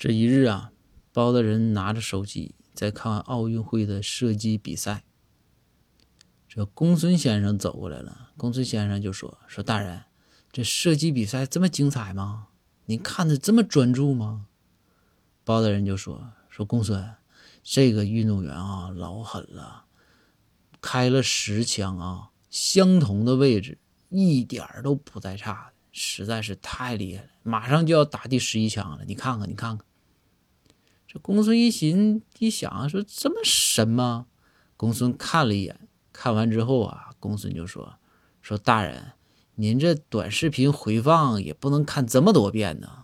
这一日啊，包大人拿着手机在看奥运会的射击比赛。这公孙先生走过来了，公孙先生就说：“说大人，这射击比赛这么精彩吗？您看的这么专注吗？”包大人就说：“说公孙，这个运动员啊，老狠了，开了十枪啊，相同的位置，一点都不带差的，实在是太厉害了。马上就要打第十一枪了，你看看，你看看。”这公孙一寻一想，说：“这么神吗？”公孙看了一眼。看完之后啊，公孙就说：“说大人，您这短视频回放也不能看这么多遍呢。